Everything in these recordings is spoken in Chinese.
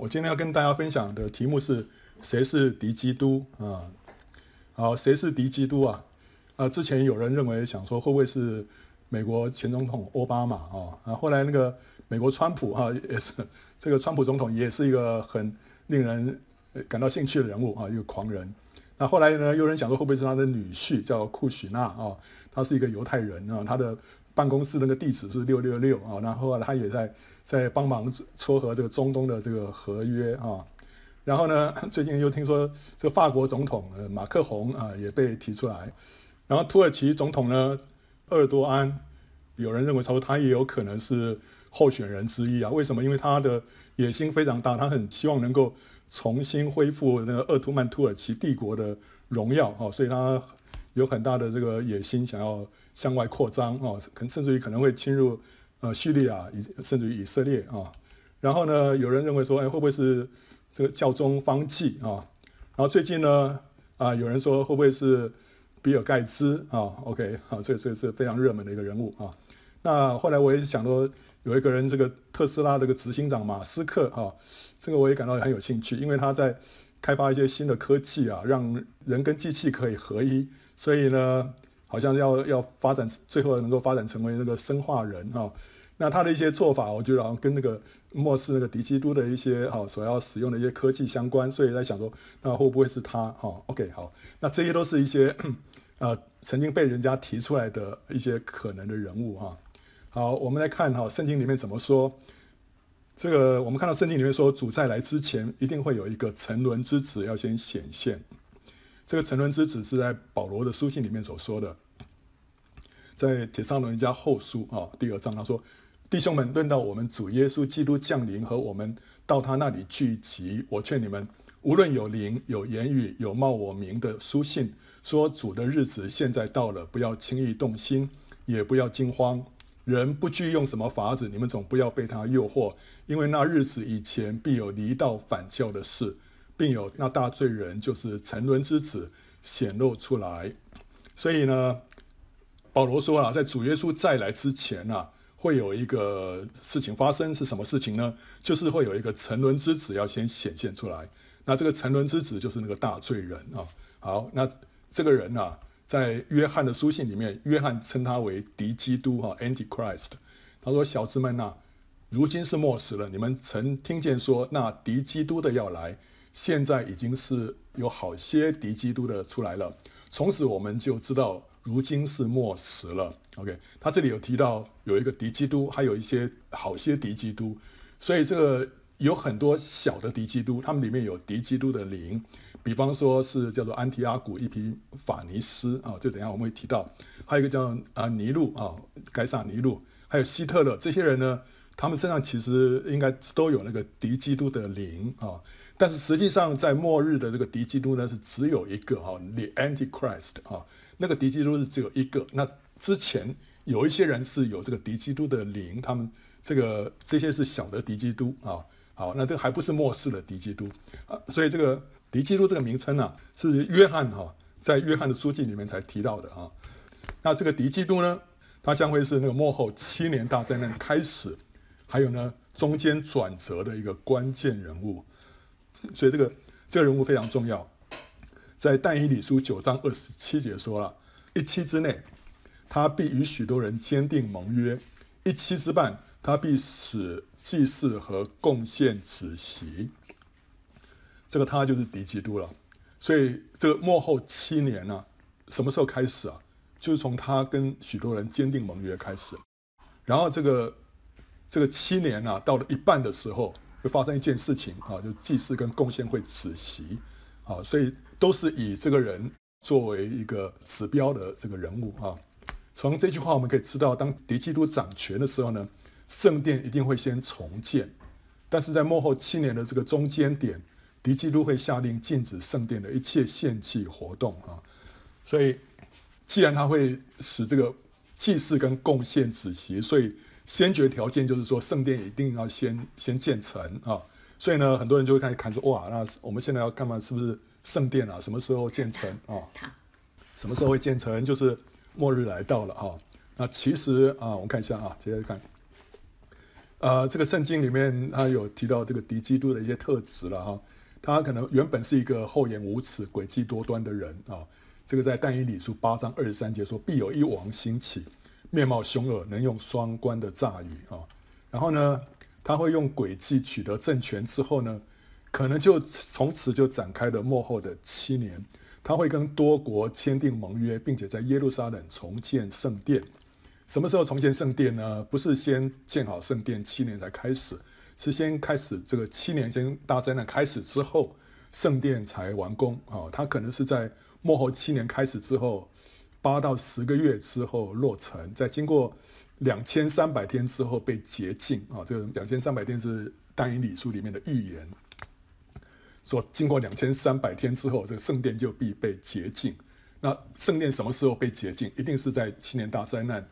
我今天要跟大家分享的题目是谁是敌基督啊？好，谁是敌基督啊？啊，之前有人认为想说会不会是美国前总统奥巴马啊？啊，后来那个美国川普哈、也是这个川普总统也是一个很令人感到兴趣的人物啊，一个狂人。那后来呢，有人想说会不会是他的女婿叫库许纳啊？他是一个犹太人啊，他的办公室那个地址是六六六啊。然后他也在。在帮忙撮合这个中东的这个合约啊，然后呢，最近又听说这个法国总统呃马克宏啊也被提出来，然后土耳其总统呢鄂尔多安，有人认为说他也有可能是候选人之一啊？为什么？因为他的野心非常大，他很希望能够重新恢复那个鄂图曼土耳其帝国的荣耀啊，所以他有很大的这个野心，想要向外扩张啊，可甚至于可能会侵入。呃，叙利亚以甚至于以色列啊，然后呢，有人认为说，哎，会不会是这个教宗方济啊？然后最近呢，啊，有人说会不会是比尔盖茨啊？OK，好，这个这个是非常热门的一个人物啊。那后来我也想说，有一个人，这个特斯拉这个执行长马斯克啊，这个我也感到很有兴趣，因为他在开发一些新的科技啊，让人跟机器可以合一，所以呢。好像要要发展，最后能够发展成为那个生化人哈。那他的一些做法，我觉得好像跟那个末世那个敌基督的一些哈所要使用的一些科技相关，所以在想说，那会不会是他哈？OK，好，那这些都是一些呃曾经被人家提出来的一些可能的人物哈。好，我们来看哈圣经里面怎么说。这个我们看到圣经里面说，主在来之前，一定会有一个沉沦之子要先显现。这个沉沦之子是在保罗的书信里面所说的，在帖撒罗尼迦后书啊第二章，他说：“弟兄们，论到我们主耶稣基督降临和我们到他那里聚集，我劝你们，无论有灵、有言语、有冒我名的书信，说主的日子现在到了，不要轻易动心，也不要惊慌。人不惧用什么法子，你们总不要被他诱惑，因为那日子以前必有离道反教的事。”并有那大罪人，就是沉沦之子显露出来。所以呢，保罗说啊，在主耶稣再来之前啊，会有一个事情发生，是什么事情呢？就是会有一个沉沦之子要先显现出来。那这个沉沦之子就是那个大罪人啊。好，那这个人啊，在约翰的书信里面，约翰称他为敌基督哈，Antichrist。他说：“小子们呐，如今是末时了，你们曾听见说那敌基督的要来。”现在已经是有好些敌基督的出来了，从此我们就知道如今是末时了。OK，他这里有提到有一个敌基督，还有一些好些敌基督，所以这个有很多小的敌基督，他们里面有敌基督的灵，比方说是叫做安提阿古、伊皮法尼斯啊，这等下我们会提到，还有一个叫啊尼禄啊，该撒尼禄，还有希特勒，这些人呢，他们身上其实应该都有那个敌基督的灵啊。但是实际上，在末日的这个敌基督呢，是只有一个哈，the Antichrist 啊，那个敌基督是只有一个。那之前有一些人是有这个敌基督的灵，他们这个这些是小的敌基督啊。好，那这还不是末世的敌基督啊。所以这个敌基督这个名称呢，是约翰哈在约翰的书记里面才提到的啊。那这个敌基督呢，他将会是那个末后七年大灾难开始，还有呢中间转折的一个关键人物。所以这个这个人物非常重要，在但以理书九章二十七节说了，一期之内，他必与许多人坚定盟约；一期之半，他必使祭祀和贡献止息。这个他就是敌基督了。所以这个末后七年呢、什么时候开始啊？就是从他跟许多人坚定盟约开始。然后这个这个七年呢、啊，到了一半的时候。会发生一件事情啊，就祭祀跟贡献会止息，啊，所以都是以这个人作为一个指标的这个人物啊。从这句话我们可以知道，当敌基督掌权的时候呢，圣殿一定会先重建，但是在幕后七年的这个中间点，敌基督会下令禁止圣殿的一切献祭活动啊。所以，既然他会使这个祭祀跟贡献止息，所以。先决条件就是说，圣殿一定要先先建成啊，所以呢，很多人就会开始看说，哇，那我们现在要干嘛？是不是圣殿啊？什么时候建成啊？什么时候会建成？就是末日来到了啊。那其实啊，我们看一下啊，接着看，呃，这个圣经里面他有提到这个敌基督的一些特质了哈。他可能原本是一个厚颜无耻、诡计多端的人啊。这个在但以理书八章二十三节说，必有一王兴起，面貌凶恶，能用双关的诈语啊。然后呢，他会用诡计取得政权之后呢，可能就从此就展开了幕后的七年。他会跟多国签订盟约，并且在耶路撒冷重建圣殿。什么时候重建圣殿呢？不是先建好圣殿七年才开始，是先开始这个七年间大灾难开始之后，圣殿才完工啊。他可能是在幕后七年开始之后，八到十个月之后落成，在经过两千三百天之后被洁净啊。这个两千三百天是但以理书里面的预言，说经过两千三百天之后，这个圣殿就必被洁净。那圣殿什么时候被洁净？一定是在七年大灾难。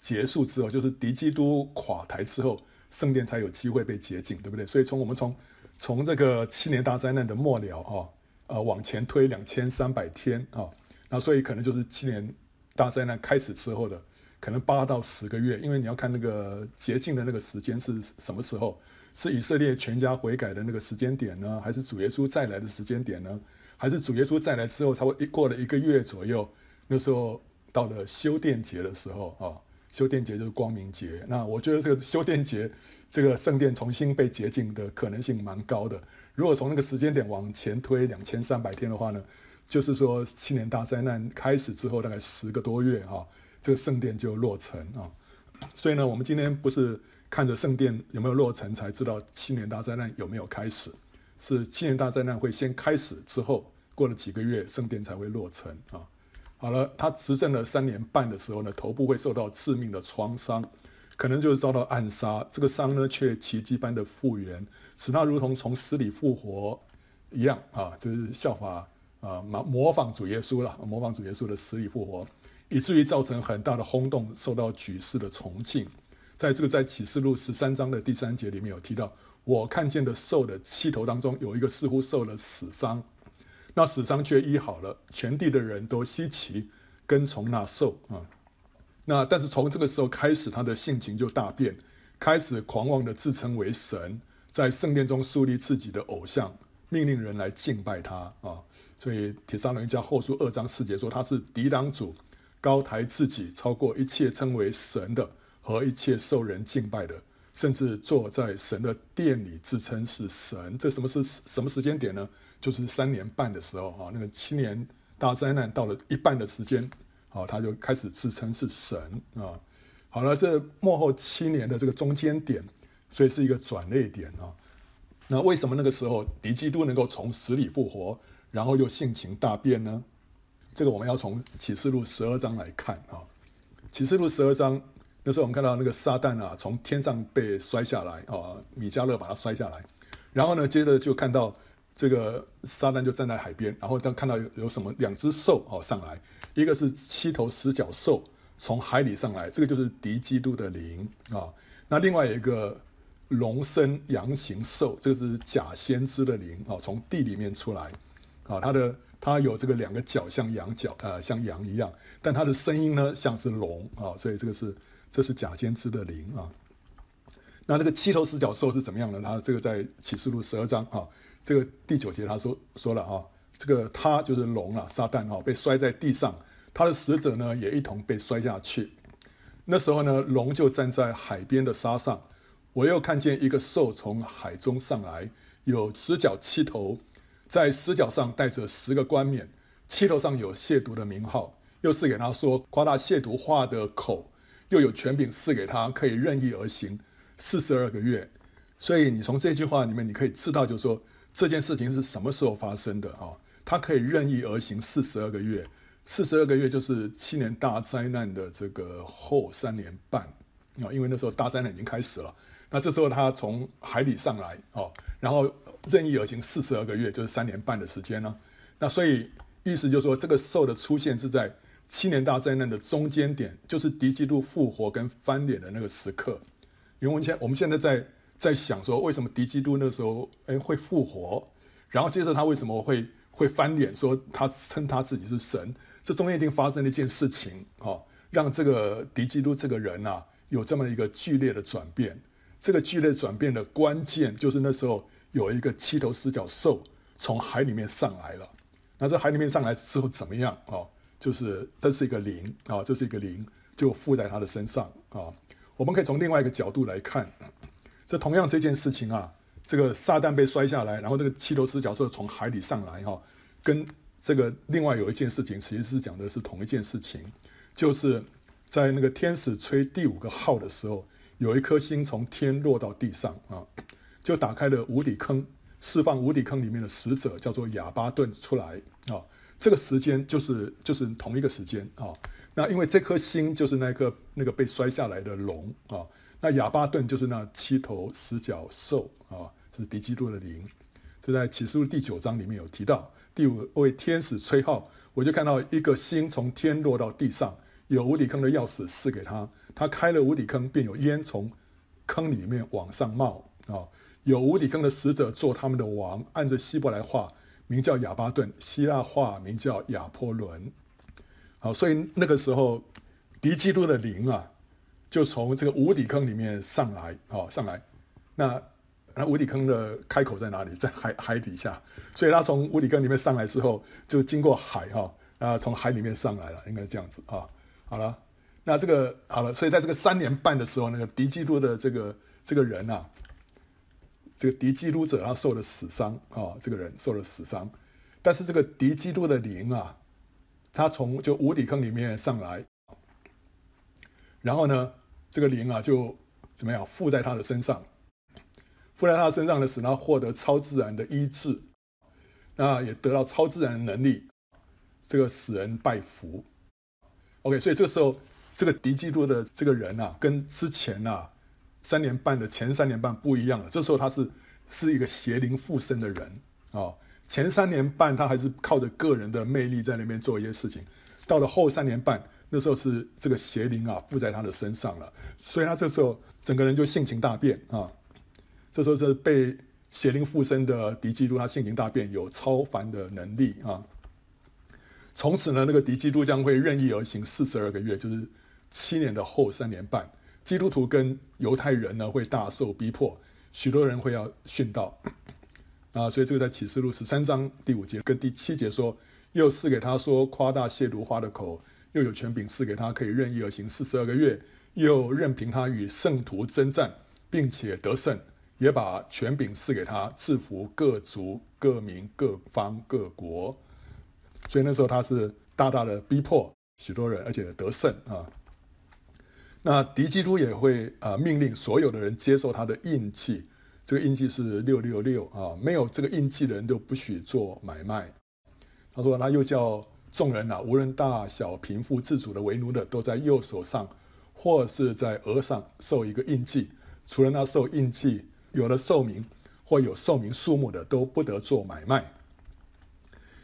结束之后，就是敌基督垮台之后，圣殿才有机会被洁净，对不对？所以从我们从从这个七年大灾难的末了啊，呃往前推两千三百天啊，那所以可能就是七年大灾难开始之后的可能八到十个月，因为你要看那个洁净的那个时间是什么时候，是以色列全家悔改的那个时间点呢，还是主耶稣再来的时间点呢？还是主耶稣再来之后，差不多一过了一个月左右，那时候到了修殿节的时候啊。修殿节就是光明节，那我觉得这个修殿节，这个圣殿重新被洁净的可能性蛮高的。如果从那个时间点往前推两千三百天的话呢，就是说七年大灾难开始之后大概十个多月哈，这个圣殿就落成啊。所以呢，我们今天不是看着圣殿有没有落成才知道七年大灾难有没有开始，是七年大灾难会先开始之后，过了几个月圣殿才会落成啊。好了，他执政了三年半的时候呢，头部会受到致命的创伤，可能就是遭到暗杀。这个伤呢，却奇迹般的复原，使他如同从死里复活一样啊，就是效法啊，模模仿主耶稣了，模仿主耶稣的死里复活，以至于造成很大的轰动，受到举世的崇敬。在这个在启示录十三章的第三节里面有提到，我看见的兽的七头当中，有一个似乎受了死伤。那死伤却医好了，全地的人都稀奇，跟从那兽啊。那但是从这个时候开始，他的性情就大变，开始狂妄的自称为神，在圣殿中树立自己的偶像，命令人来敬拜他啊。所以帖撒罗尼迦后书二章四节说，他是抵挡主，高抬自己，超过一切称为神的和一切受人敬拜的。甚至坐在神的殿里自称是神，这什么是什么时间点呢？就是三年半的时候啊，那个七年大灾难到了一半的时间，啊，他就开始自称是神啊。好了，这幕后七年的这个中间点，所以是一个转捩点啊。那为什么那个时候敌基督能够从死里复活，然后又性情大变呢？这个我们要从启示录十二章来看啊。启示录十二章。那时候我们看到那个撒旦啊，从天上被摔下来啊，米迦勒把他摔下来，然后呢，接着就看到这个撒旦就站在海边，然后再看到有有什么两只兽哦上来，一个是七头十角兽从海里上来，这个就是敌基督的灵啊，那另外有一个龙身羊形兽，这个是假先知的灵啊，从地里面出来啊，它的它有这个两个角像羊角啊，像羊一样，但它的声音呢像是龙啊，所以这个是。这是假先知的灵啊，那那个七头十角兽是怎么样呢？他这个在启示录十二章啊，这个第九节他说说了啊，这个他就是龙啊，撒旦啊，被摔在地上，他的使者呢也一同被摔下去。那时候呢，龙就站在海边的沙上，我又看见一个兽从海中上来，有十角七头，在十角上带着十个冠冕，七头上有亵渎的名号，又是给他说夸大亵渎话的口。又有权柄赐给他，可以任意而行四十二个月。所以你从这句话里面，你可以知道，就是说这件事情是什么时候发生的啊？他可以任意而行四十二个月，四十二个月就是七年大灾难的这个后三年半啊，因为那时候大灾难已经开始了。那这时候他从海里上来哦，然后任意而行四十二个月，就是三年半的时间呢。那所以意思就是说，这个兽的出现是在。七年大灾难的中间点，就是敌基督复活跟翻脸的那个时刻。因为我们现我们现在在在想说，为什么敌基督那时候诶会复活，然后接着他为什么会会翻脸，说他称他自己是神？这中间一定发生了一件事情，哦，让这个敌基督这个人呐、啊、有这么一个剧烈的转变。这个剧烈转变的关键就是那时候有一个七头四角兽从海里面上来了。那这海里面上来之后怎么样啊？就是这是一个灵啊，这是一个灵，就附在他的身上啊。我们可以从另外一个角度来看，这同样这件事情啊，这个撒旦被摔下来，然后这个七头四角兽从海里上来哈，跟这个另外有一件事情，其实是讲的是同一件事情，就是在那个天使吹第五个号的时候，有一颗星从天落到地上啊，就打开了无底坑。释放无底坑里面的使者叫做亚巴顿出来啊，这个时间就是就是同一个时间啊。那因为这颗星就是那颗那个被摔下来的龙啊，那亚巴顿就是那七头十角兽啊，是敌基督的灵。这在启示录第九章里面有提到，第五位天使吹号，我就看到一个星从天落到地上，有无底坑的钥匙赐给他，他开了无底坑，便有烟从坑里面往上冒啊。有无底坑的使者做他们的王，按着希伯来话名叫亚巴顿，希腊话名叫亚波伦。好，所以那个时候敌基督的灵啊，就从这个无底坑里面上来，哦，上来。那那无底坑的开口在哪里？在海海底下。所以他从无底坑里面上来之后，就经过海哈，然后从海里面上来了，应该这样子啊。好了，那这个好了，所以在这个三年半的时候，那个敌基督的这个这个人啊。这个敌基督者他受了死伤啊，这个人受了死伤，但是这个敌基督的灵啊，他从就无底坑里面上来，然后呢，这个灵啊就怎么样附在他的身上，附在他身上的使他获得超自然的医治，那也得到超自然的能力，这个使人拜服。OK，所以这个时候这个敌基督的这个人啊，跟之前啊。三年半的前三年半不一样了，这时候他是是一个邪灵附身的人啊、前三年半他还是靠着个人的魅力在那边做一些事情，到了后三年半，那时候是这个邪灵啊附在他的身上了，所以他这时候整个人就性情大变啊、这时候是被邪灵附身的敌基督，他性情大变，有超凡的能力啊。从此呢，那个敌基督将会任意而行四十二个月，就是七年的后三年半。基督徒跟犹太人呢会大受逼迫，许多人会要殉道啊，所以这个在启示录十三章第五节跟第七节说，又赐给他说夸大亵渎话的口，又有权柄赐给他可以任意而行四十二个月，又任凭他与圣徒征战，并且得胜，也把权柄赐给他制服各族各民各方各国，所以那时候他是大大的逼迫许多人，而且得胜啊。那敌基督也会啊命令所有的人接受他的印记，这个印记是六六六啊，没有这个印记的人都不许做买卖。他说，他又叫众人呐，无论大小贫富自主的为奴的，都在右手上或是在额上受一个印记，除了那受印记有了寿命或有寿命数目的，都不得做买卖。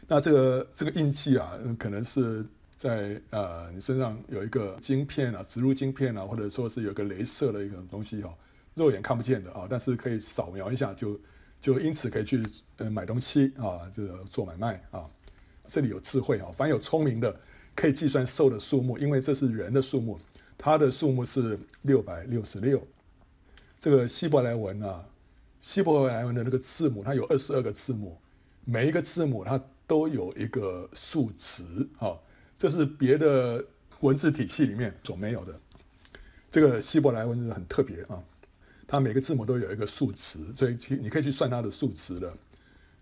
那这个这个印记啊，可能是。在呃，你身上有一个晶片啊，植入晶片啊，或者说是有个镭射的一个东西、哦，肉眼看不见的啊，但是可以扫描一下就就因此可以去呃买东西啊，这个做买卖啊。这里有智慧啊，凡有聪明的可以计算兽的数目，因为这是人的数目，它的数目是六百六十六。这个希伯来文啊，希伯来文的那个字母，它有二十二个字母，每一个字母它都有一个数值啊。这是别的文字体系里面所没有的，这个希伯来文字很特别啊，它每个字母都有一个数值，所以其你可以去算它的数值的。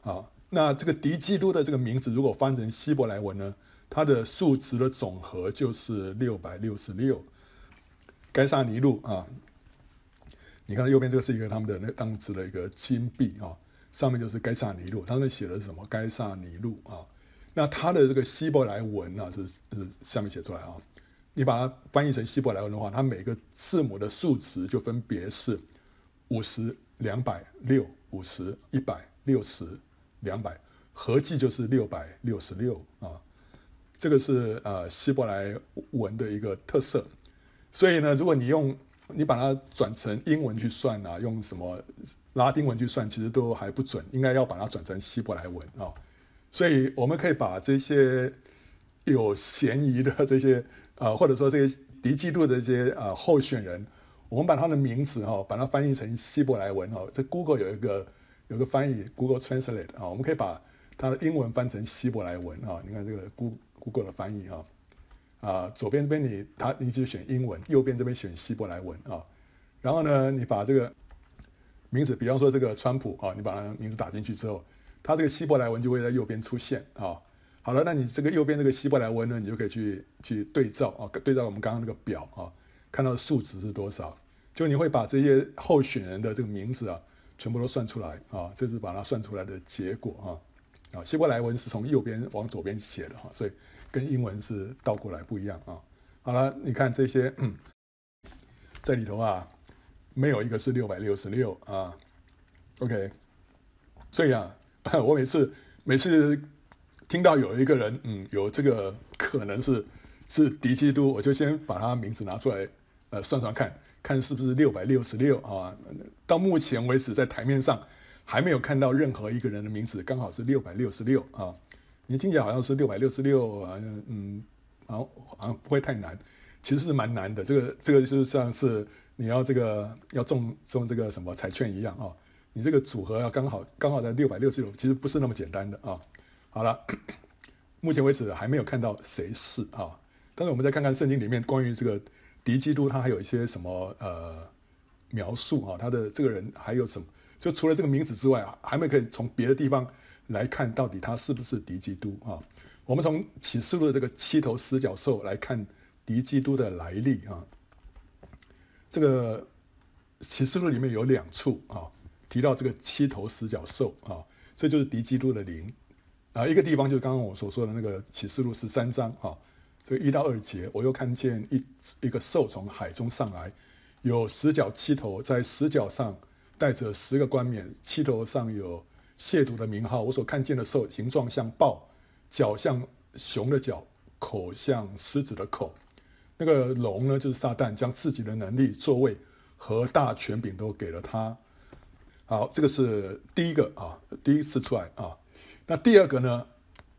啊，那这个敌基督的这个名字如果翻成希伯来文呢，它的数值的总和就是六百六十六。该撒尼路啊，你看右边这个是一个他们的那当时的一个金币啊，上面就是该撒尼路，他们写的是什么？该撒尼路啊。那它的这个希伯来文啊，是是下面写出来啊。你把它翻译成希伯来文的话，它每个字母的数值就分别是五十、两百、六、五十、一百、六十、两百，合计就是六百六十六啊。这个是呃希伯来文的一个特色。所以呢，如果你用你把它转成英文去算啊，用什么拉丁文去算，其实都还不准，应该要把它转成希伯来文啊。所以我们可以把这些有嫌疑的 这些啊、或者说这些敌基督的这些啊、候选人，我们把他的名字哈，把它翻译成希伯来文哈。这 Google 有一个有一个翻译 Google Translate 啊，我们可以把它的英文翻成希伯来文啊。你看这个 Google Google 的翻译哈，啊，左边这边你它你就选英文，右边这边选希伯来文啊。然后呢，你把这个名字，比方说这个川普啊，你把他名字打进去之后，它这个希伯来文就会在右边出现啊。好了，那你这个右边这个希伯来文呢，你就可以去去对照啊，对照我们刚刚那个表啊，看到数值是多少，就你会把这些候选人的这个名字啊，全部都算出来啊，这是把它算出来的结果啊，啊，希伯来文是从右边往左边写的哈，所以跟英文是倒过来不一样啊。好了，你看这些，嗯，在里头啊，没有一个是六百六十六啊，OK，所以啊，我每次每次。听到有一个人，嗯，有这个可能是是敌基督，我就先把他名字拿出来，呃，算算看，看是不是六百六十六啊？到目前为止，在台面上还没有看到任何一个人的名字刚好是六百六十六啊。你听起来好像是六百六十六啊，嗯，好像好像不会太难，其实是蛮难的。这个这个就像是你要这个要中中这个什么彩券一样啊，你这个组合要刚好刚好在六百六十六，其实不是那么简单的啊。好了，目前为止还没有看到谁是啊，但是我们再看看圣经里面关于这个敌基督，他还有一些什么呃描述啊？他的这个人还有什么？就除了这个名字之外，还没可以从别的地方来看到底他是不是敌基督啊？我们从启示录的这个七头十角兽来看敌基督的来历啊。这个启示录里面有两处啊提到这个七头十角兽啊，这就是敌基督的灵。啊，一个地方就是刚刚我所说的那个启示录十三章啊，这个一到二节，我又看见一一个兽从海中上来，有十角七头，在十角上带着十个冠冕，七头上有亵渎的名号。我所看见的兽形状像豹，脚像熊的脚，口像狮子的口。那个龙呢，就是撒旦，将自己的能力、座位和大权柄都给了他。好，这个是第一个啊，第一次出来啊。那第二个呢，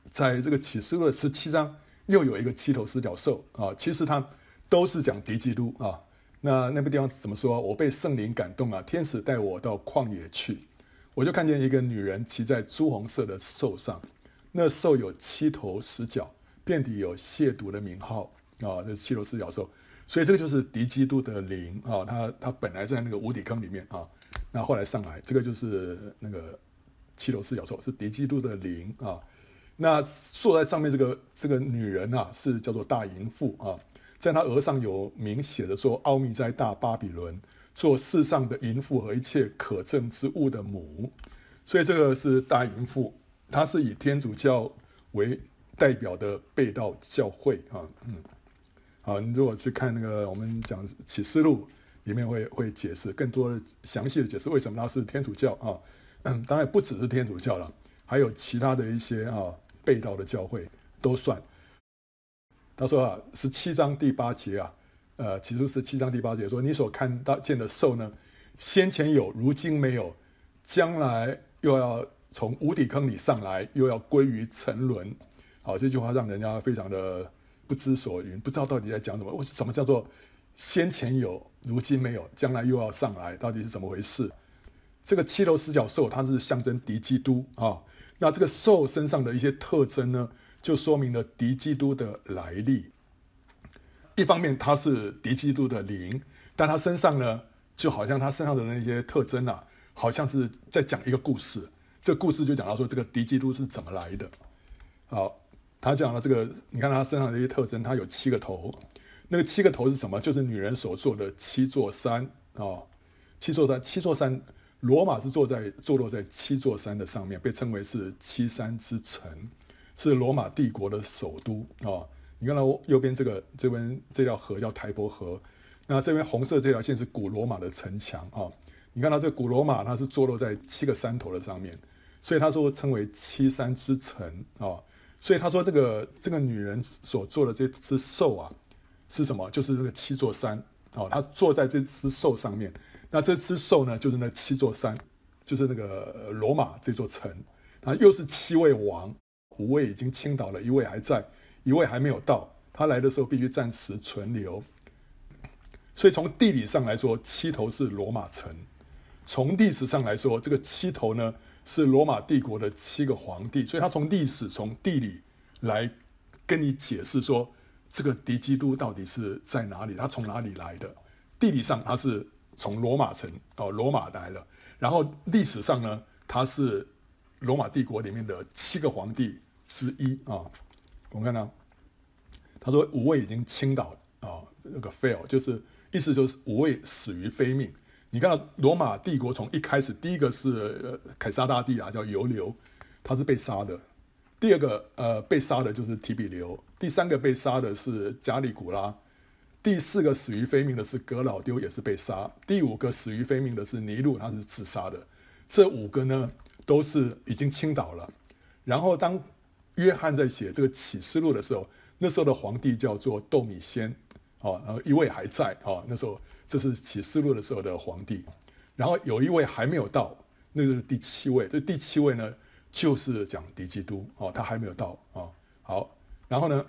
在这个启示录十七章又有一个七头四角兽啊，其实它都是讲敌基督啊。那那个地方怎么说？我被圣灵感动啊，天使带我到旷野去，我就看见一个女人骑在朱红色的兽上，那兽有七头十角，遍体有亵渎的名号啊，这是七头四角兽。所以这个就是敌基督的灵啊，他他本来在那个无底坑里面啊，那后来上来，这个就是那个。七头四角兽是敌基督的灵啊，那坐在上面这个这个女人啊，是叫做大淫妇啊，在她额上有名写着说：“奥秘在大巴比伦，做世上的淫妇和一切可憎之物的母。”所以这个是大淫妇，她是以天主教为代表的被道教会啊，嗯，好，你如果去看那个我们讲启示录里面会会解释更多的详细的解释为什么它是天主教啊。当然不只是天主教了，还有其他的一些啊被道的教会都算。他说啊，十七章第八节啊，呃，其实是七章第八节说，你所看到见的兽呢，先前有，如今没有，将来又要从无底坑里上来，又要归于沉沦。好，这句话让人家非常的不知所云，不知道到底在讲什么。我什么叫做先前有，如今没有，将来又要上来，到底是怎么回事？这个七头十角兽，它是象征敌基督啊。那这个兽身上的一些特征呢，就说明了敌基督的来历。一方面，它是敌基督的灵，但它身上呢，就好像它身上的那些特征啊，好像是在讲一个故事。这个故事就讲到说，这个敌基督是怎么来的。好，他讲了这个，你看他身上的一些特征，他有七个头。那个七个头是什么？就是女人所坐的七座山啊，七座山，七座山。罗马是坐在坐落在七座山的上面，被称为是七山之城，是罗马帝国的首都啊。你看到右边这个这边这条河叫台伯河，那这边红色这条线是古罗马的城墙啊。你看到这古罗马它是坐落在七个山头的上面，所以他说称为七山之城啊。所以他说这个这个女人所坐的这只兽啊是什么？就是那个七座山啊，他坐在这只兽上面。那这只兽呢，就是那七座山，就是那个罗马这座城，啊，又是七位王，五位已经倾倒了，一位还在，一位还没有到。他来的时候必须暂时存留。所以从地理上来说，七头是罗马城；从历史上来说，这个七头呢是罗马帝国的七个皇帝。所以他从历史、从地理来跟你解释说，这个敌基督到底是在哪里？他从哪里来的？地理上他是从罗马城哦，罗马来了。然后历史上呢，他是罗马帝国里面的七个皇帝之一啊。我们看到他说五位已经倾倒啊，那个 fail 就是意思就是五位死于非命。你看到罗马帝国从一开始，第一个是凯撒大帝啊，叫尤留，他是被杀的。第二个呃被杀的就是提比留，第三个被杀的是加里古拉，第四个死于非命的是格老丢，也是被杀。第五个死于非命的是尼禄，他是自杀的。这五个呢都是已经倾倒了。然后当约翰在写这个启示录的时候，那时候的皇帝叫做窦米先，哦，然后一位还在，哦，那时候这是启示录的时候的皇帝。然后有一位还没有到，那个是第七位。这第七位呢？就是讲敌基督哦，他还没有到啊、哦。好，然后呢，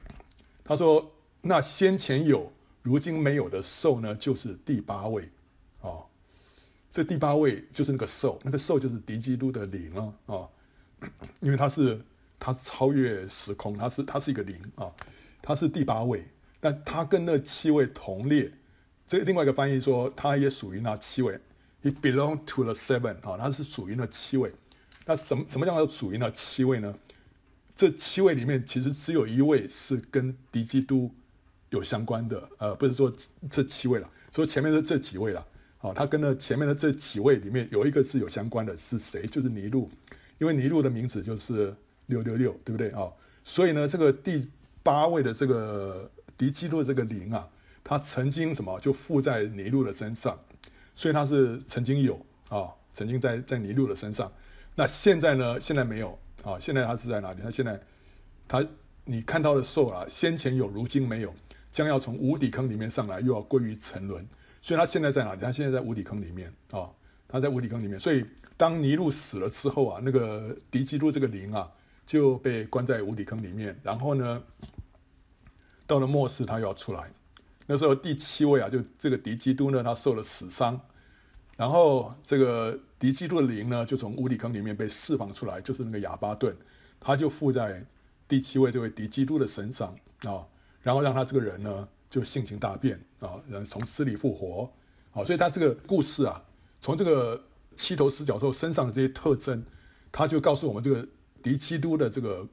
他说那先前有，如今没有的兽呢，就是第八位哦。这第八位就是那个兽，那个兽就是敌基督的灵啊、哦，因为他是他超越时空，他是他是一个灵啊，他、是第八位，但他跟那七位同列。这另外一个翻译说，他也属于那七位，He belong to the seven 啊、哦，他是属于那七位。那什么什么叫做属于那七位呢？这七位里面，其实只有一位是跟敌基督有相关的，呃，不是说这七位了，说前面的这几位了。好，他跟那前面的这几位里面有一个是有相关的，是谁？就是尼禄，因为尼禄的名字就是六六六，对不对啊？所以呢，这个第八位的这个敌基督的这个灵啊，他曾经什么就附在尼禄的身上，所以他是曾经有啊，曾经在在尼禄的身上。那现在呢？现在没有啊！现在他是在哪里？他现在，他你看到的兽啊，先前有，如今没有，将要从无底坑里面上来，又要归于沉沦。所以他现在在哪里？他现在在无底坑里面啊！他在无底坑里面。所以当尼禄死了之后啊，那个敌基督这个灵啊，就被关在无底坑里面。然后呢，到了末世，他又要出来。那时候第七位啊，就这个敌基督呢，他受了死伤。然后这个敌基督的灵呢，就从无底坑里面被释放出来，就是那个亚巴顿，他就附在第七位这位敌基督的身上啊，然后让他这个人呢就性情大变啊，然后从死里复活，好，所以他这个故事啊，从这个七头四脚兽身上的这些特征，他就告诉我们这个敌基督的这个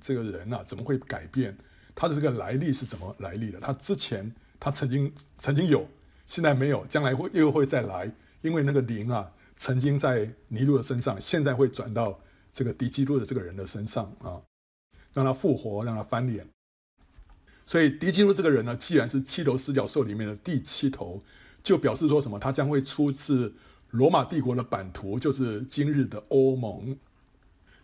这个人啊，怎么会改变？他的这个来历是怎么来历的？他之前他曾经曾经有，现在没有，将来会又会再来。因为那个灵啊，曾经在尼禄的身上，现在会转到这个敌基督的这个人的身上啊，让他复活，让他翻脸。所以敌基督这个人呢，既然是七头四角兽里面的第七头，就表示说什么？他将会出自罗马帝国的版图，就是今日的欧盟。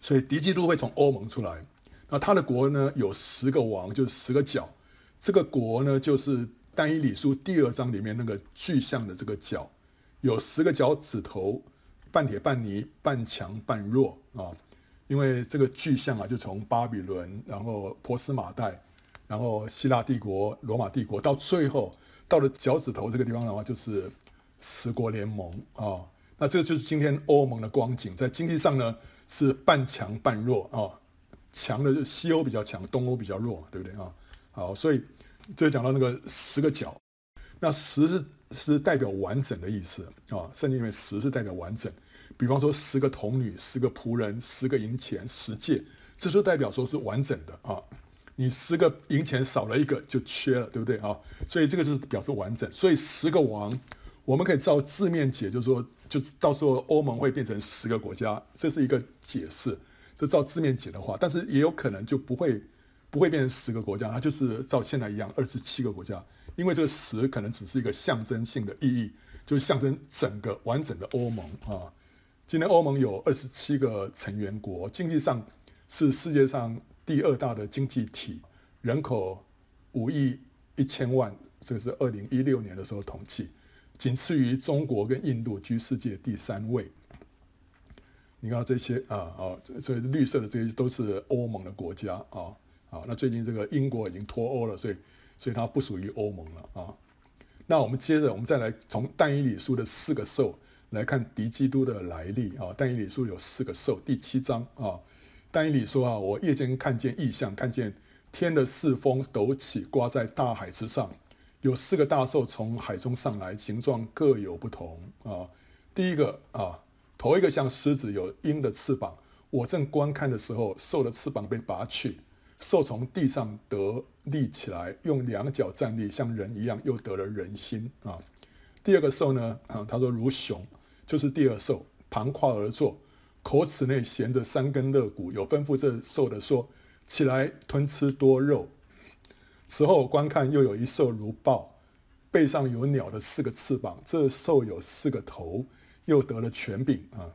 所以敌基督会从欧盟出来。那他的国呢，有十个王，就是十个角。这个国呢，就是但以理书第二章里面那个具象的这个角。有十个脚趾头，半铁半泥，半强半弱啊！因为这个巨象啊，就从巴比伦，然后波斯马代，然后希腊帝国、罗马帝国，到最后到了脚趾头这个地方的话，就是十国联盟啊。那这个就是今天欧盟的光景，在经济上呢是半强半弱啊，强的就西欧比较强，东欧比较弱，对不对啊？好，所以这讲到那个十个脚，那十是。是代表完整的意思啊，圣经里面十是代表完整，比方说十个童女、十个仆人、十个银钱、十诫，这就代表说是完整的啊。你十个银钱少了一个就缺了，对不对啊？所以这个就是表示完整。所以十个王，我们可以照字面解，就是说，就到时候欧盟会变成十个国家，这是一个解释。这照字面解的话，但是也有可能就不会不会变成十个国家，它就是照现在一样二十七个国家。因为这个十可能只是一个象征性的意义，就是象征整个完整的欧盟啊。今天欧盟有二十七个成员国，经济上是世界上第二大的经济体，人口五亿一千万，这个是二零一六年的时候统计，仅次于中国跟印度，居世界第三位。你看这些啊啊，所以绿色的这些都是欧盟的国家啊啊。那最近这个英国已经脱欧了，所以。所以它不属于欧盟了啊。那我们接着我们再来从但以理书的四个兽来看敌基督的来历啊。但以理书有四个兽，第七章啊，但以理说啊，我夜间看见异象，看见天的四风陡起，刮在大海之上，有四个大兽从海中上来，形状各有不同啊。第一个啊，头一个像狮子，有鹰的翅膀。我正观看的时候，兽的翅膀被拔去，兽从地上得立起来，用两脚站立，像人一样，又得了人心啊。第二个兽呢，啊，他说如熊，就是第二兽，盘跨而坐，口齿内衔着三根肋骨，有吩咐这兽的说：起来吞吃多肉。此后观看，又有一兽如豹，背上有鸟的四个翅膀，这兽有四个头，又得了权柄啊。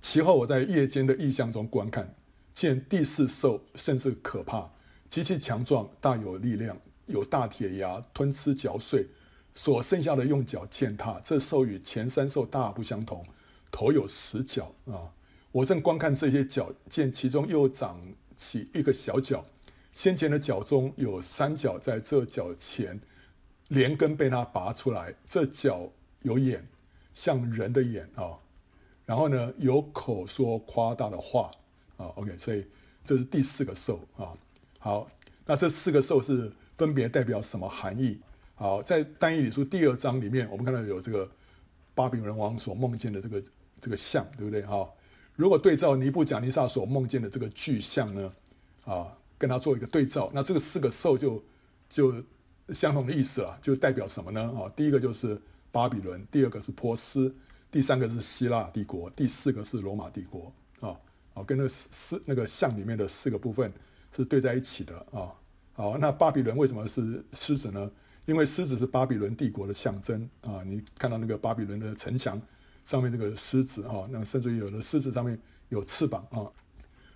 其后，我在夜间的异象中观看，见第四兽甚是可怕，极其强壮，大有力量，有大铁牙，吞吃嚼碎，所剩下的用脚践踏。这兽与前三兽大不相同，头有十角啊！我正观看这些角，见其中又长起一个小角，先前的角中有三角，在这角前连根被它拔出来，这角有眼，像人的眼啊。然后呢，有口说夸大的话啊，OK，所以这是第四个兽啊。好，那这四个兽是分别代表什么含义？好，在但以理书第二章里面，我们看到有这个巴比伦王所梦见的这个这个像，对不对？哈，如果对照尼布甲尼撒所梦见的这个巨像呢，啊，跟他做一个对照，那这个四个兽就就相同的意思了，就代表什么呢？啊，第一个就是巴比伦，第二个是波斯。第三个是希腊帝国，第四个是罗马帝国啊，哦，跟那个四那个像里面的四个部分是对在一起的啊。好，那巴比伦为什么是狮子呢？因为狮子是巴比伦帝国的象征啊。你看到那个巴比伦的城墙上面那个狮子啊，那甚至于有的狮子上面有翅膀啊，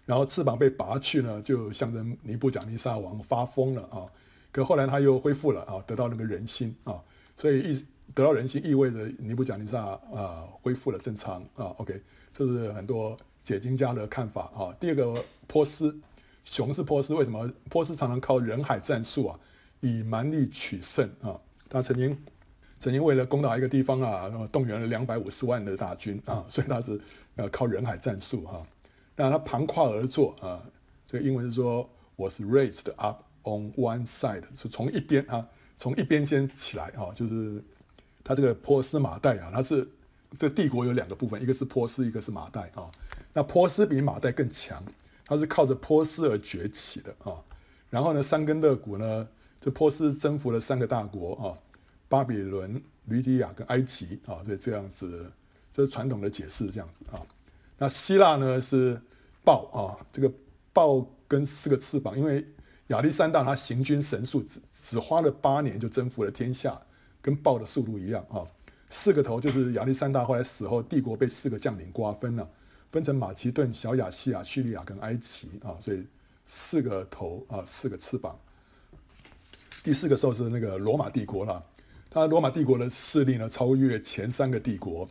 然后翅膀被拔去呢，就象征尼布甲尼撒王发疯了啊。可后来他又恢复了啊，得到那个人心啊，所以意。得到人心意味着尼布甲尼撒啊恢复了正常啊，OK，这是很多解经家的看法啊。第二个波斯，熊是波斯，为什么波斯常常靠人海战术啊，以蛮力取胜啊？他曾经曾经为了攻打一个地方啊，那么动员了两百五十万的大军啊，所以他是呃靠人海战术哈。那他盘跨而坐啊，这个英文是说 was raised up on one side，是从一边啊，从一边先起来啊，就是。他这个波斯马代啊，他是这帝国有两个部分，一个是波斯，一个是马代啊。那波斯比马代更强，他是靠着波斯而崛起的啊。然后呢，三根肋骨呢，这波斯征服了三个大国啊，巴比伦、吕底亚跟埃及啊，所以这样子，这是传统的解释这样子啊。那希腊呢是豹啊，这个豹跟四个翅膀，因为亚历山大他行军神速，只只花了八年就征服了天下。跟豹的速度一样啊，四个头就是亚历山大后来死后，帝国被四个将领瓜分了，分成马其顿、小亚细亚、叙利亚跟埃及啊，所以四个头啊，四个翅膀。第四个兽是那个罗马帝国了，它罗马帝国的势力呢超越前三个帝国，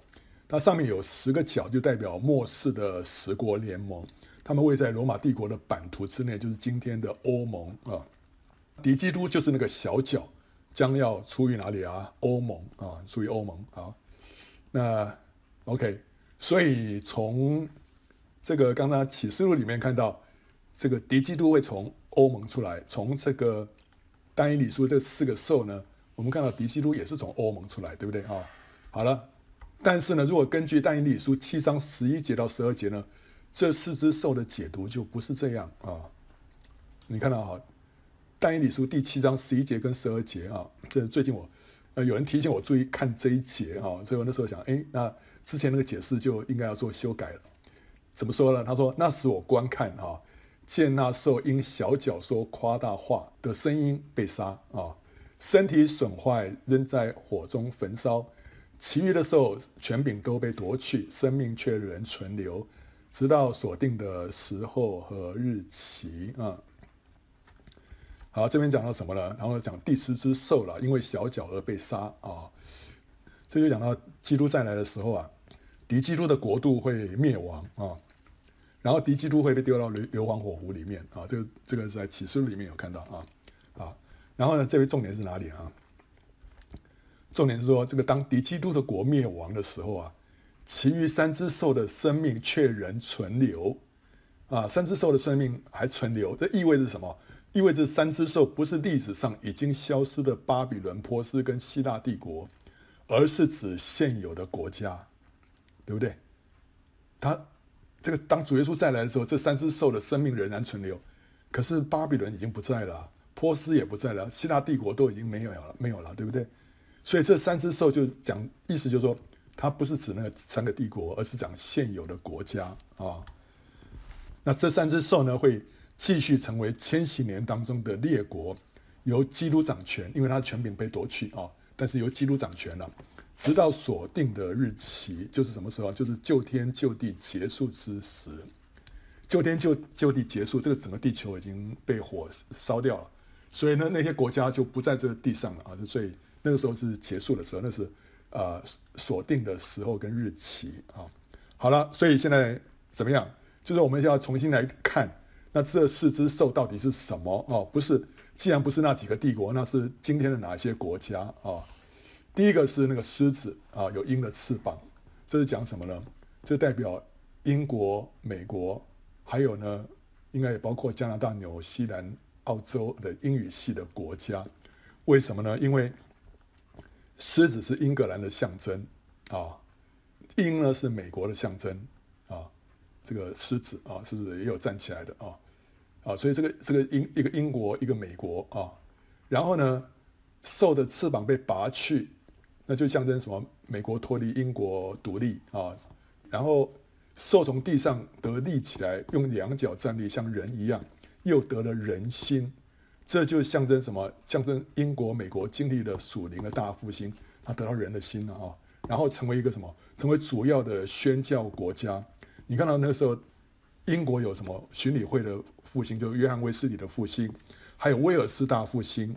它上面有十个角，就代表末世的十国联盟，他们位在罗马帝国的版图之内，就是今天的欧盟啊。敌基督就是那个小角。将要出于哪里啊？欧盟啊，出于欧盟。好，那 OK，所以从这个刚刚启示录里面看到，这个敌基督会从欧盟出来。从这个但以理书这四个兽呢，我们看到敌基督也是从欧盟出来，对不对啊？好了，但是呢，如果根据但以理书七章十一节到十二节呢，这四只兽的解读就不是这样啊。你看到哈？但以理书第七章十一节跟十二节啊，这最近我呃有人提醒我注意看这一节啊，所以我那时候想，哎，那之前那个解释就应该要做修改了。怎么说呢？他说：“那时我观看啊，见那兽因小角说夸大话的声音被杀啊，身体损坏，扔在火中焚烧；其余的兽权柄都被夺去，生命却仍存留，直到锁定的时候和日期啊。”好，这边讲到什么呢？然后讲第十只兽了，因为小脚而被杀啊。这就讲到基督再来的时候啊，敌基督的国度会灭亡啊，然后敌基督会被丢到硫硫磺火湖里面啊。这个这个在启示录里面有看到啊。啊，然后呢，这位重点是哪里啊？重点是说，这个当敌基督的国灭亡的时候啊，其余三只兽的生命却仍存留，啊，三只兽的生命还存留，这意味着什么？意味着三只兽不是历史上已经消失的巴比伦、波斯跟希腊帝国，而是指现有的国家，对不对？他这个当主耶稣再来的时候，这三只兽的生命仍然存留，可是巴比伦已经不在了，波斯也不在了，希腊帝国都已经没有了，没有了，对不对？所以这三只兽就讲意思就是说，它不是指那个三个帝国，而是讲现有的国家啊、那这三只兽呢，会继续成为千禧年当中的列国，由基督掌权，因为他的权柄被夺去啊、但是由基督掌权了，直到锁定的日期，就是什么时候？就是旧天旧地结束之时。旧天旧旧地结束，这个整个地球已经被火烧掉了，所以呢，那些国家就不在这个地上了啊。所以。那个时候是结束的时候，那是呃锁定的时候跟日期啊。好了，所以现在怎么样？就是我们要重新来看，那这四只兽到底是什么哦？不是，既然不是那几个帝国，那是今天的哪些国家啊？第一个是那个狮子啊，有鹰的翅膀，这是讲什么呢？这代表英国、美国，还有呢，应该也包括加拿大、纽西兰、澳洲的英语系的国家。为什么呢？因为狮子是英格兰的象征啊，鹰呢是美国的象征啊，这个狮子啊，是不是也有站起来的啊？啊，所以这个这个英一个英国一个美国啊，然后呢，兽的翅膀被拔去，那就象征什么？美国脱离英国独立啊，然后兽从地上得立起来，用两脚站立，像人一样，又得了人心。这就象征什么？象征英国、美国经历了属灵的大复兴，他得到人的心了啊，然后成为一个什么？成为主要的宣教国家。你看到那时候，英国有什么巡礼会的复兴，就是约翰卫斯理的复兴，还有威尔斯大复兴。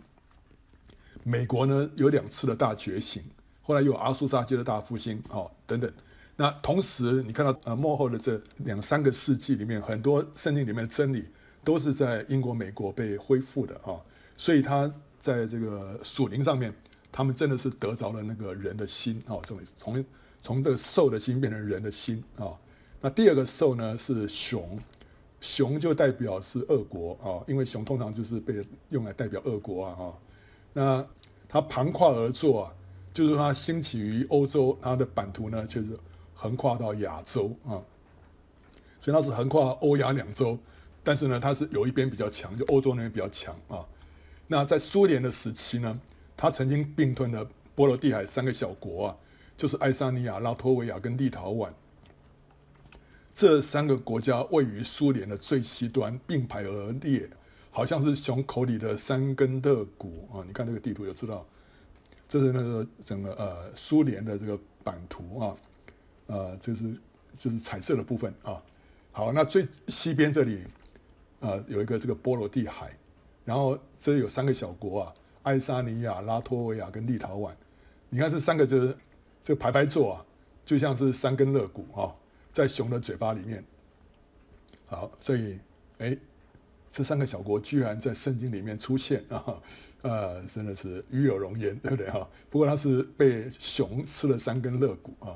美国呢有两次的大觉醒，后来又有阿苏沙街的大复兴，哦等等。那同时你看到呃幕后的这两三个世纪里面，很多圣经里面的真理。都是在英国、美国被恢复的啊，所以他在这个属灵上面，他们真的是得着了那个人的心啊，这么从从这个兽的心变成人的心啊。那第二个兽呢是熊，熊就代表是俄国啊，因为熊通常就是被用来代表俄国啊哈。那它盘跨而坐啊，就是它兴起于欧洲，它的版图呢就是横跨到亚洲啊，所以它是横跨欧亚两洲。但是呢，它是有一边比较强，就欧洲那边比较强啊。那在苏联的时期呢，它曾经并吞了波罗的海三个小国啊，就是爱沙尼亚、拉脱维亚跟立陶宛。这三个国家位于苏联的最西端，并排而列，好像是熊口里的三根肋骨啊。你看这个地图就知道，这是那个整个呃苏联的这个版图啊，呃，这是就是彩色的部分啊。好，那最西边这里。呃，有一个这个波罗的海，然后这里有三个小国啊，爱沙尼亚、拉脱维亚跟立陶宛。你看这三个就是这个排排坐啊，就像是三根肋骨啊，在熊的嘴巴里面。好，所以哎，这三个小国居然在圣经里面出现啊，呃，真的是与有荣焉，对不对哈？不过他是被熊吃了三根肋骨啊。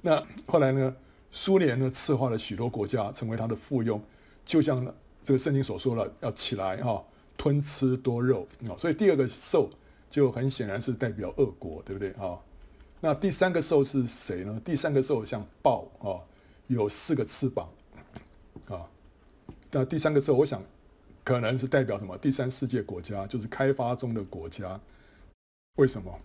那后来呢，苏联呢策划了许多国家成为他的附庸，就像。这个圣经所说的要起来哈，吞吃多肉啊，所以第二个兽就很显然是代表恶国，对不对啊？那第三个兽是谁呢？第三个兽像豹啊，有四个翅膀啊。那第三个兽，我想可能是代表什么？第三世界国家，就是开发中的国家。为什么？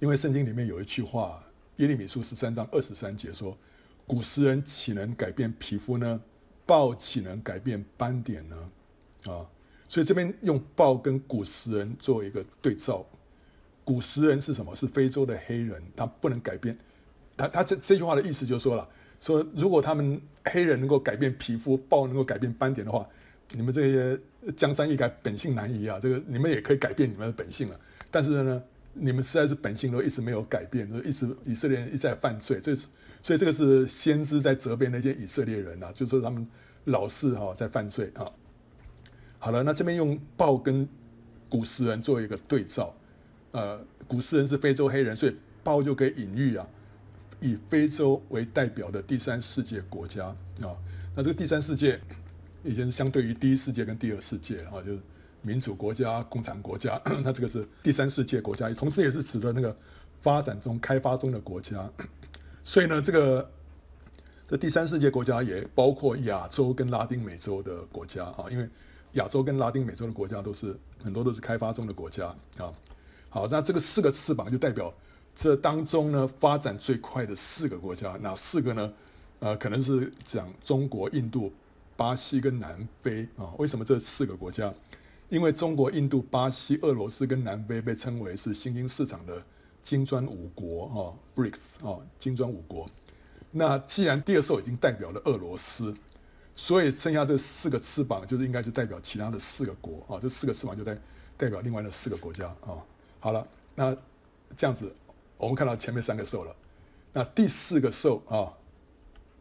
因为圣经里面有一句话，耶利米书十三章二十三节说：“古时人岂能改变皮肤呢？”豹岂能改变斑点呢？啊，所以这边用豹跟古时人做一个对照。古时人是什么？是非洲的黑人，他不能改变。他他这这句话的意思就是说了，说如果他们黑人能够改变皮肤，豹能够改变斑点的话，你们这些江山易改，本性难移啊。这个你们也可以改变你们的本性了。但是呢，你们实在是本性都一直没有改变，就一直以色列人一直在犯罪。这是。所以这个是先知在责备那些以色列人啊，就说他们老是哈在犯罪啊。好了，那这边用豹跟古时人做一个对照，呃，古斯人是非洲黑人，所以豹就可以隐喻啊，以非洲为代表的第三世界国家啊。那这个第三世界，已经相对于第一世界跟第二世界啊，就是民主国家、共产国家，那这个是第三世界国家，同时也是指的那个发展中、开发中的国家。所以呢，这个这第三世界国家也包括亚洲跟拉丁美洲的国家啊，因为亚洲跟拉丁美洲的国家都是很多都是开发中的国家啊。好，那这个四个翅膀就代表这当中呢发展最快的四个国家，哪四个呢？呃，可能是讲中国、印度、巴西跟南非啊。为什么这四个国家？因为中国、印度、巴西、俄罗斯跟南非被称为是新兴市场的金砖五国啊，BRICS 啊，金砖五国。那既然第二兽已经代表了俄罗斯，所以剩下这四个翅膀就是应该就代表其他的四个国啊。这四个翅膀就代代表另外的四个国家啊。好了，那这样子，我们看到前面三个兽了，那第四个兽啊，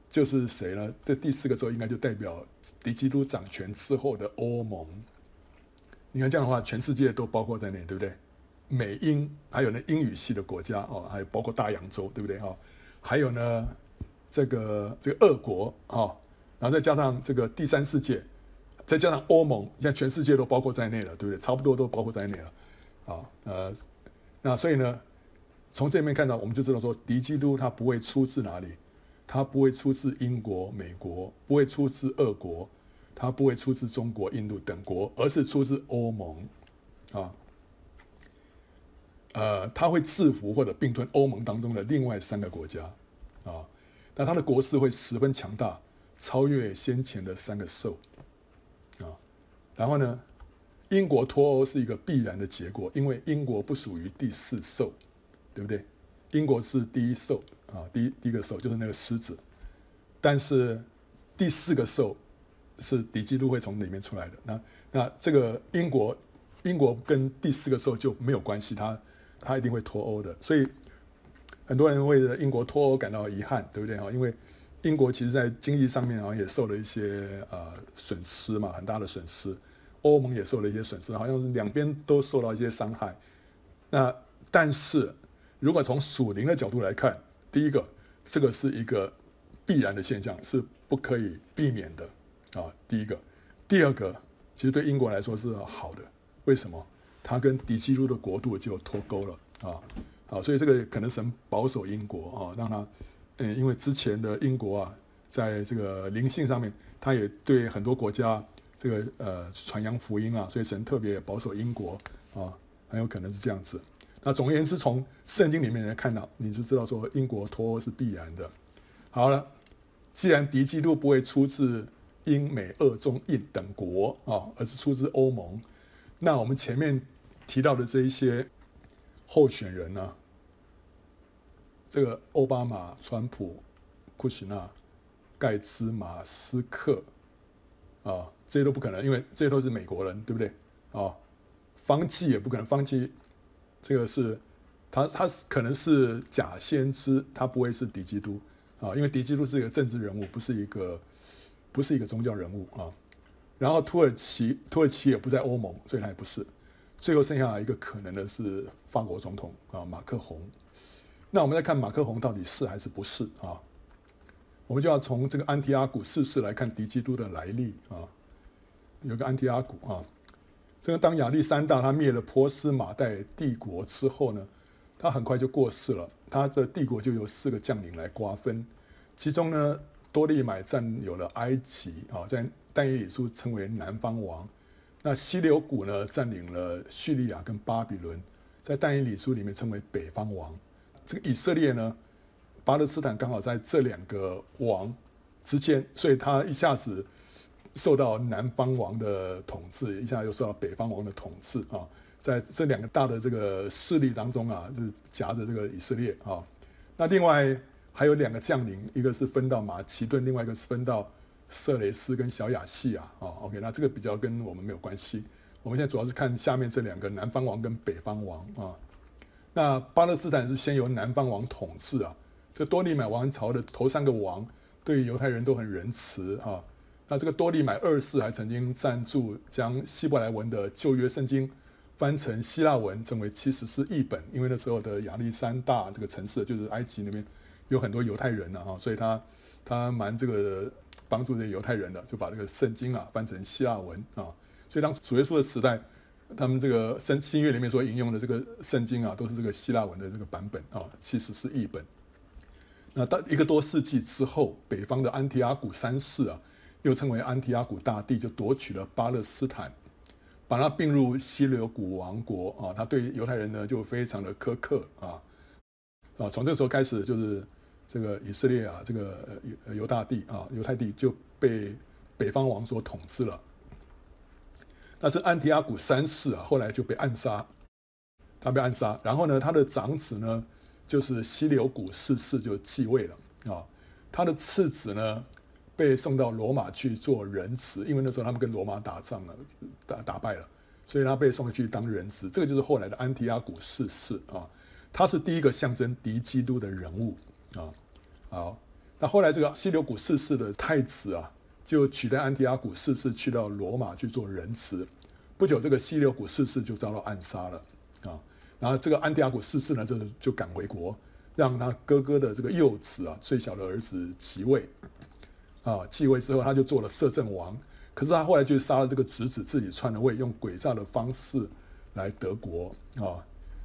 就是谁呢？这第四个兽应该就代表敌基督掌权之后的欧盟。你看这样的话，全世界都包括在内，对不对？美英还有那英语系的国家哦，还有包括大洋洲，对不对？哈，还有呢，这个这个俄国啊，然后再加上这个第三世界，再加上欧盟，现在全世界都包括在内了，对不对？差不多都包括在内了。啊，呃，那所以呢，从这里面看到，我们就知道说，敌基督他不会出自哪里，他不会出自英国、美国，不会出自俄国，他不会出自中国、印度等国，而是出自欧盟，啊，呃，他会制服或者并吞欧盟当中的另外三个国家，啊，但他的国势会十分强大，超越先前的三个兽，啊，然后呢？英国脱欧是一个必然的结果，因为英国不属于第四兽，对不对？英国是第一兽啊，第一第一个兽就是那个狮子，但是第四个兽是敌基督会从里面出来的。那那这个英国英国跟第四个兽就没有关系，它它一定会脱欧的。所以很多人为了英国脱欧感到遗憾，对不对啊？因为英国其实在经济上面好像也受了一些呃损失嘛，很大的损失。欧盟也受了一些损失，好像两边都受到一些伤害。那但是如果从属灵的角度来看，第一个，这个是一个必然的现象，是不可以避免的啊。第一个，第二个，其实对英国来说是好的。为什么？它跟敌基督的国度就脱钩了啊。好，所以这个可能神保守英国啊，让他嗯，因为之前的英国啊，在这个灵性上面，他也对很多国家。这个呃传扬福音啊，所以神特别保守英国啊，很有可能是这样子。那总而言之，从圣经里面来看到，你就知道说英国脱欧是必然的。好了，既然敌基督不会出自英美俄中印等国啊，而是出自欧盟，那我们前面提到的这一些候选人呢，这个奥巴马、川普、库什纳、盖茨、马斯克啊。这些都不可能，因为这些都是美国人，对不对？啊，方济也不可能，方济这个是他，他可能是假先知，他不会是敌基督啊，因为敌基督是一个政治人物，不是一个不是一个宗教人物啊。然后土耳其，土耳其也不在欧盟，所以他也不是。最后剩下一个可能的是法国总统啊，马克宏。那我们再看马克宏到底是还是不是啊？我们就要从这个安提阿古四世来看敌基督的来历啊。有个安提阿古啊，这个当亚历山大他灭了波斯马代帝国之后呢，他很快就过世了。他的帝国就由四个将领来瓜分，其中呢，多利买占有了埃及啊，在但以理书称为南方王。那西流谷呢，占领了叙利亚跟巴比伦，在但以理书里面称为北方王。这个以色列呢，巴勒斯坦刚好在这两个王之间，所以他一下子。受到南方王的统治，一下又受到北方王的统治啊，在这两个大的这个势力当中啊，就是夹着这个以色列啊。那另外还有两个将领，一个是分到马其顿，另外一个是分到色雷斯跟小亚细亚啊。OK，那这个比较跟我们没有关系。我们现在主要是看下面这两个南方王跟北方王啊。那巴勒斯坦是先由南方王统治啊。这多利买王朝的头三个王对犹太人都很仁慈啊。那这个多利买二世还曾经赞助将希伯来文的旧约圣经翻成希腊文成为七十士译本，因为那时候的亚历山大这个城市就是埃及那边有很多犹太人啊，所以他他蛮这个帮助这些犹太人的，就把这个圣经啊翻成希腊文啊。所以当主耶稣的时代，他们这个新新约里面所引用的这个圣经啊，都是这个希腊文的这个版本啊，七十士译本。那到一个多世纪之后，北方的安提阿古三世啊，又称为安提阿古大帝，就夺取了巴勒斯坦，把它并入西流古王国啊。他对犹太人呢就非常的苛刻啊啊。从这个时候开始，就是这个以色列啊，这个犹犹大地啊，犹太地就被北方王所统治了。那这安提阿古三世啊，后来就被暗杀，他被暗杀，然后呢，他的长子呢。就是西流古四世就继位了啊，他的次子呢被送到罗马去做人质，因为那时候他们跟罗马打仗了，打打败了，所以他被送去当人质。这个就是后来的安提阿古四世啊，他是第一个象征敌基督的人物啊。好，那后来这个西流古四世的太子啊，就取代安提阿古四世去到罗马去做人质。不久，这个西流古四世就遭到暗杀了啊。然后这个安提阿古四世呢，就就赶回国，让他哥哥的这个幼子啊，最小的儿子即位，啊，继位之后他就做了摄政王。可是他后来就杀了这个侄子，自己篡了位，用诡诈的方式来得国啊。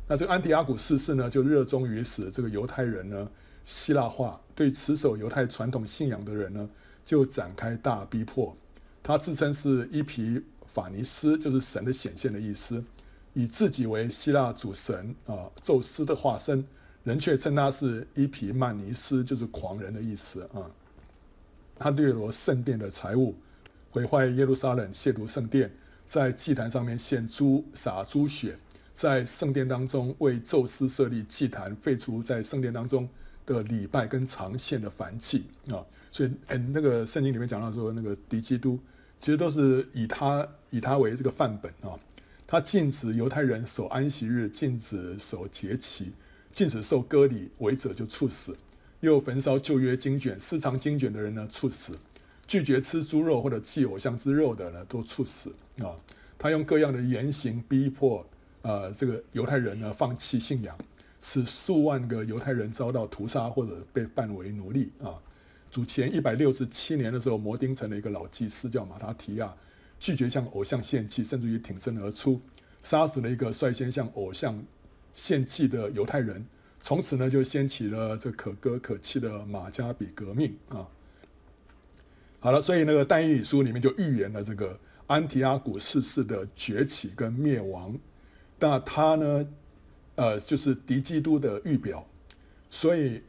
那这个安提阿古四世呢，就热衷于使这个犹太人呢希腊化，对持守犹太传统信仰的人呢，就展开大逼迫。他自称是伊皮法尼斯，就是神的显现的意思。以自己为希腊主神啊，宙斯的化身，人却称他是伊皮曼尼斯，就是狂人的意思啊。他掠夺圣殿的财物，毁坏耶路撒冷，亵渎圣殿，在祭坛上面献猪、洒猪血，在圣殿当中为宙斯设立祭坛，废除在圣殿当中的礼拜跟常献的燔祭啊。所以，嗯，那个圣经里面讲到说，那个敌基督其实都是以他以他为这个范本啊。他禁止犹太人守安息日，禁止守节期，禁止受割礼，违者就处死；又焚烧旧约经卷，私藏经卷的人呢处死；拒绝吃猪肉或者祭偶像之肉的呢都处死啊！他用各样的严刑逼迫，呃，这个犹太人呢放弃信仰，使数万个犹太人遭到屠杀或者被办为奴隶啊！主前一百六十七年的时候，摩丁城的一个老祭司叫马达提亚。拒绝向偶像献祭，甚至于挺身而出，杀死了一个率先向偶像献祭的犹太人。从此呢，就掀起了这可歌可泣的马加比革命啊。好了，所以那个但以理书里面就预言了这个安提阿古四世的崛起跟灭亡。那他呢，呃，就是敌基督的预表。所以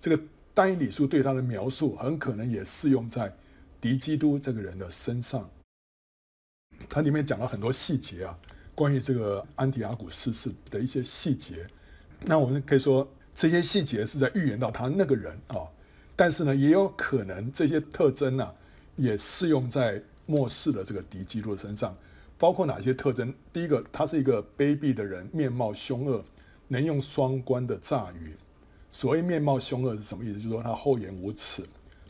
这个但以理书对他的描述，很可能也适用在敌基督这个人的身上。它里面讲了很多细节啊，关于这个安提阿古四世的一些细节。那我们可以说，这些细节是在预言到他那个人啊。但是呢，也有可能这些特征呢、啊，也适用在末世的这个敌基督身上。包括哪些特征？第一个，他是一个卑鄙的人，面貌凶恶，能用双关的诈语。所谓面貌凶恶是什么意思？就是说他厚颜无耻。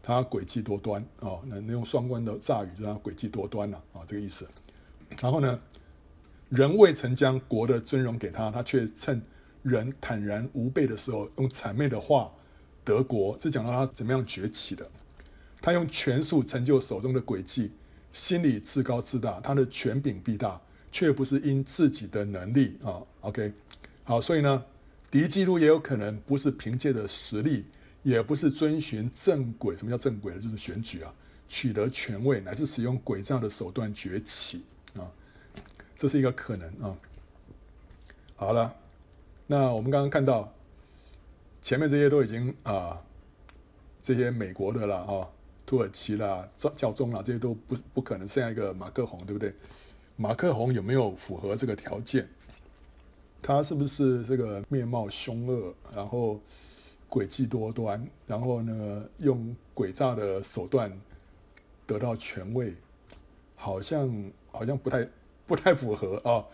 他诡计多端啊，能能用双关的诈语，就让他诡计多端了啊，这个意思。然后呢，人未曾将国的尊荣给他，他却趁人坦然无备的时候，用谄媚的话德国。是讲到他怎么样崛起的。他用权术成就手中的诡计，心里自高自大，他的权柄必大，却不是因自己的能力啊。OK，好，所以呢，敌基督也有可能不是凭借的实力。也不是遵循正轨，什么叫正轨呢？就是选举啊，取得权位，乃是使用诡诈的手段崛起啊，这是一个可能啊。好了，那我们刚刚看到前面这些都已经啊，这些美国的了啊，土耳其啦、教宗啦，这些都不不可能，剩下一个马克宏，对不对？马克宏有没有符合这个条件？他是不是这个面貌凶恶，然后？诡计多端，然后呢，用诡诈的手段得到权位，好像好像不太不太符合啊、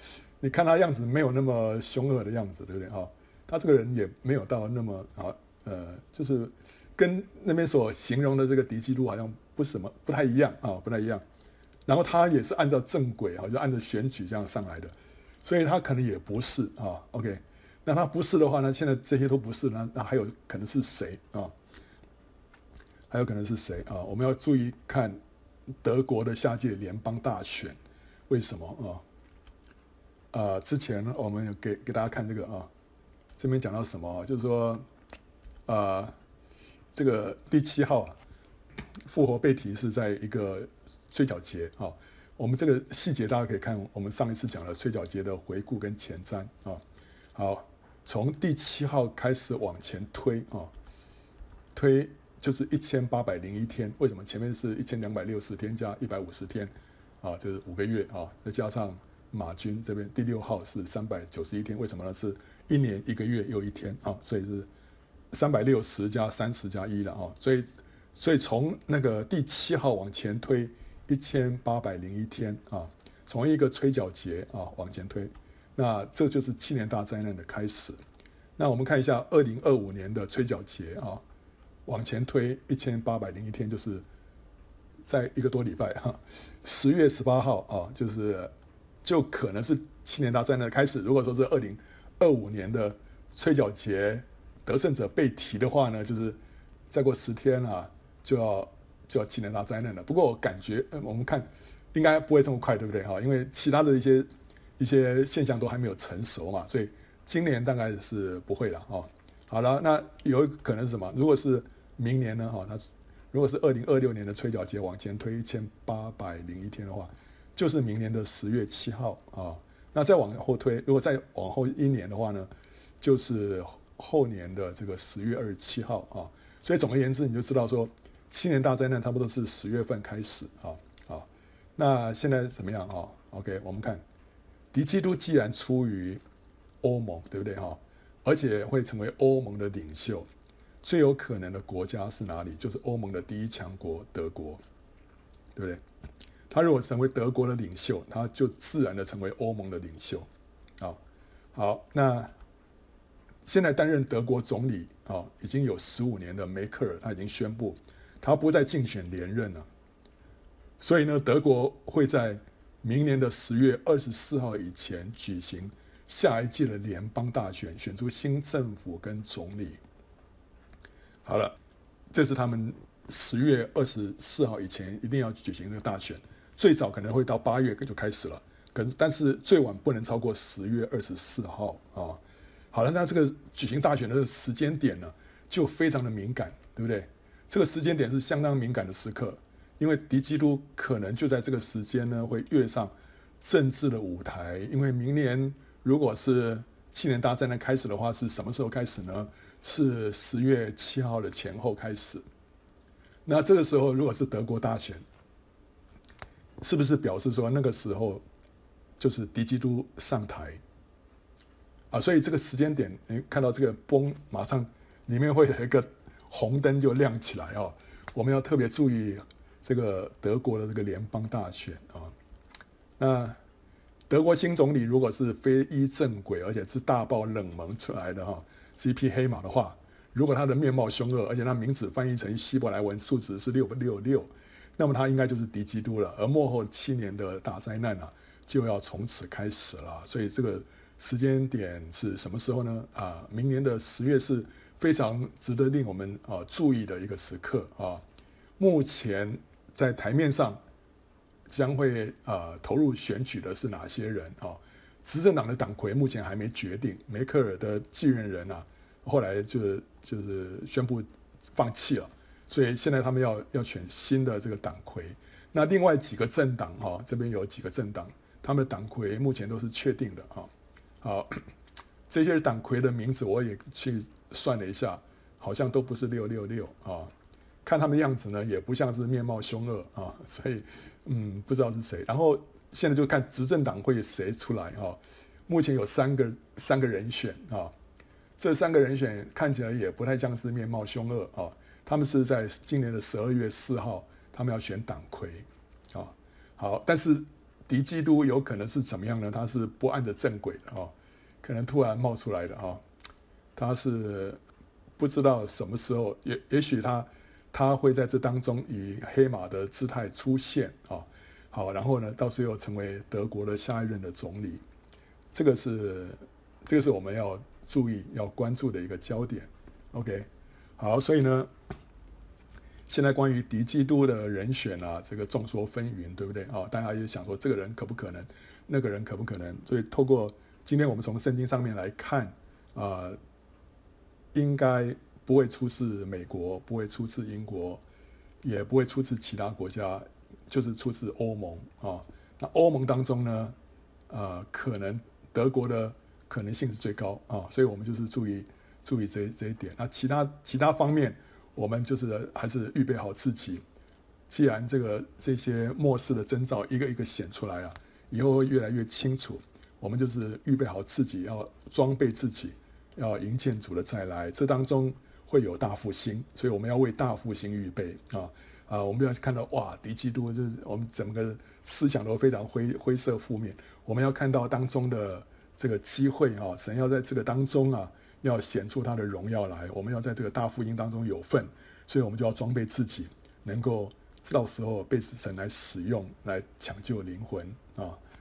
你看他样子没有那么凶恶的样子，对不对啊、他这个人也没有到那么啊，呃，就是跟那边所形容的这个敌基督好像不什么不太一样啊、不太一样。然后他也是按照正轨啊，就按照选举这样上来的，所以他可能也不是啊。OK，那他不是的话呢？现在这些都不是，那那还有可能是谁啊？还有可能是谁啊？我们要注意看德国的下届联邦大选，为什么啊？呃，之前我们给给大家看这个啊，这边讲到什么？就是说，呃，这个第七号啊，复活被提是在一个吹角节啊。我们这个细节大家可以看我们上一次讲的吹角节的回顾跟前瞻啊。好，从第七号开始往前推啊，推。就是一千八百零一天，为什么前面是一千两百六十天加一百五十天，啊，就是五个月啊，再加上马军这边第六号是三百九十一天，为什么呢？是一年一个月又一天啊，所以是三百六十加三十加一了啊，所以所以从那个第七号往前推一千八百零一天啊，从一个吹角节啊往前推，那这就是七年大灾难的开始。那我们看一下二零二五年的吹角节啊。往前推一千八百零一天，就是在一个多礼拜哈，十月十八号啊，就是就可能是七年大灾难的开始。如果说是二零二五年的吹角节得胜者被提的话呢，就是再过十天啊，就要就要七年大灾难了。不过我感觉，我们看应该不会这么快，对不对哈？因为其他的一些一些现象都还没有成熟嘛，所以今年大概是不会了哈。好了，那有可能是什么？如果是明年呢？哈，那如果是二零二六年的吹角节往前推一千八百零一天的话，就是明年的十月七号啊。那再往后推，如果再往后一年的话呢，就是后年的这个十月二十七号啊。所以总而言之，你就知道说，七年大灾难差不多是十月份开始啊。啊，那现在怎么样啊？OK，我们看，敌基督既然出于欧盟，对不对哈？而且会成为欧盟的领袖，最有可能的国家是哪里？就是欧盟的第一强国德国，对不对？他如果成为德国的领袖，他就自然的成为欧盟的领袖。啊，好，那现在担任德国总理啊，已经有十五年的梅克尔，他已经宣布他不再竞选连任了。所以呢，德国会在明年的十月二十四号以前举行。下一届的联邦大选，选出新政府跟总理。好了，这是他们十月二十四号以前一定要举行的大选，最早可能会到八月就开始了，可是但是最晚不能超过十月二十四号啊。好了，那这个举行大选的时间点呢，就非常的敏感，对不对？这个时间点是相当敏感的时刻，因为敌基督可能就在这个时间呢会跃上政治的舞台，因为明年。如果是七年大战的开始的话，是什么时候开始呢？是十月七号的前后开始。那这个时候，如果是德国大选，是不是表示说那个时候就是敌基督上台啊？所以这个时间点，你看到这个崩，马上里面会有一个红灯就亮起来哦。我们要特别注意这个德国的这个联邦大选啊。那。德国新总理如果是非一正轨，而且是大爆冷门出来的哈，是一匹黑马的话，如果他的面貌凶恶，而且他名字翻译成希伯来文数字是六六六，那么他应该就是敌基督了。而末后七年的大灾难呢，就要从此开始了。所以这个时间点是什么时候呢？啊，明年的十月是非常值得令我们啊注意的一个时刻啊。目前在台面上。将会呃投入选举的是哪些人啊？执政党的党魁目前还没决定，梅克尔的继任人啊，后来就就是宣布放弃了，所以现在他们要要选新的这个党魁。那另外几个政党哈，这边有几个政党，他们党魁目前都是确定的啊。好，这些党魁的名字我也去算了一下，好像都不是六六六啊。看他们样子呢，也不像是面貌凶恶啊，所以嗯，不知道是谁。然后现在就看执政党会谁出来哈？目前有三个三个人选啊，这三个人选看起来也不太像是面貌凶恶啊。他们是在今年的十二月四号，他们要选党魁啊。好，但是敌基督有可能是怎么样呢？他是不按着正轨的啊，可能突然冒出来的啊。他是不知道什么时候，也也许他。他会在这当中以黑马的姿态出现啊，好，然后呢，到时候成为德国的下一任的总理。这个是这个是我们要注意要关注的一个焦点。OK，好，所以呢，现在关于敌基督的人选啊，这个众说纷纭，对不对啊？大家也想说，这个人可不可能，那个人可不可能？所以透过今天我们从圣经上面来看啊、呃，应该不会出自美国，不会出自英国，也不会出自其他国家，就是出自欧盟啊。那欧盟当中呢，呃，可能德国的可能性是最高啊，所以我们就是注意注意这这一点。那其他其他方面，我们就是还是预备好自己。既然这个这些末世的征兆一个一个显出来啊，以后会越来越清楚。我们就是预备好自己，要装备自己，要迎接主的再来。这当中会有大复兴，所以我们要为大复兴预备啊啊！我们要看到哇，敌基督就是我们整个。思想都非常灰灰色负面，我们要看到当中的这个机会啊，神要在这个当中啊，要显出他的荣耀来，我们要在这个大福音当中有份，所以我们就要装备自己，能够到时候被神来使用，来抢救灵魂啊。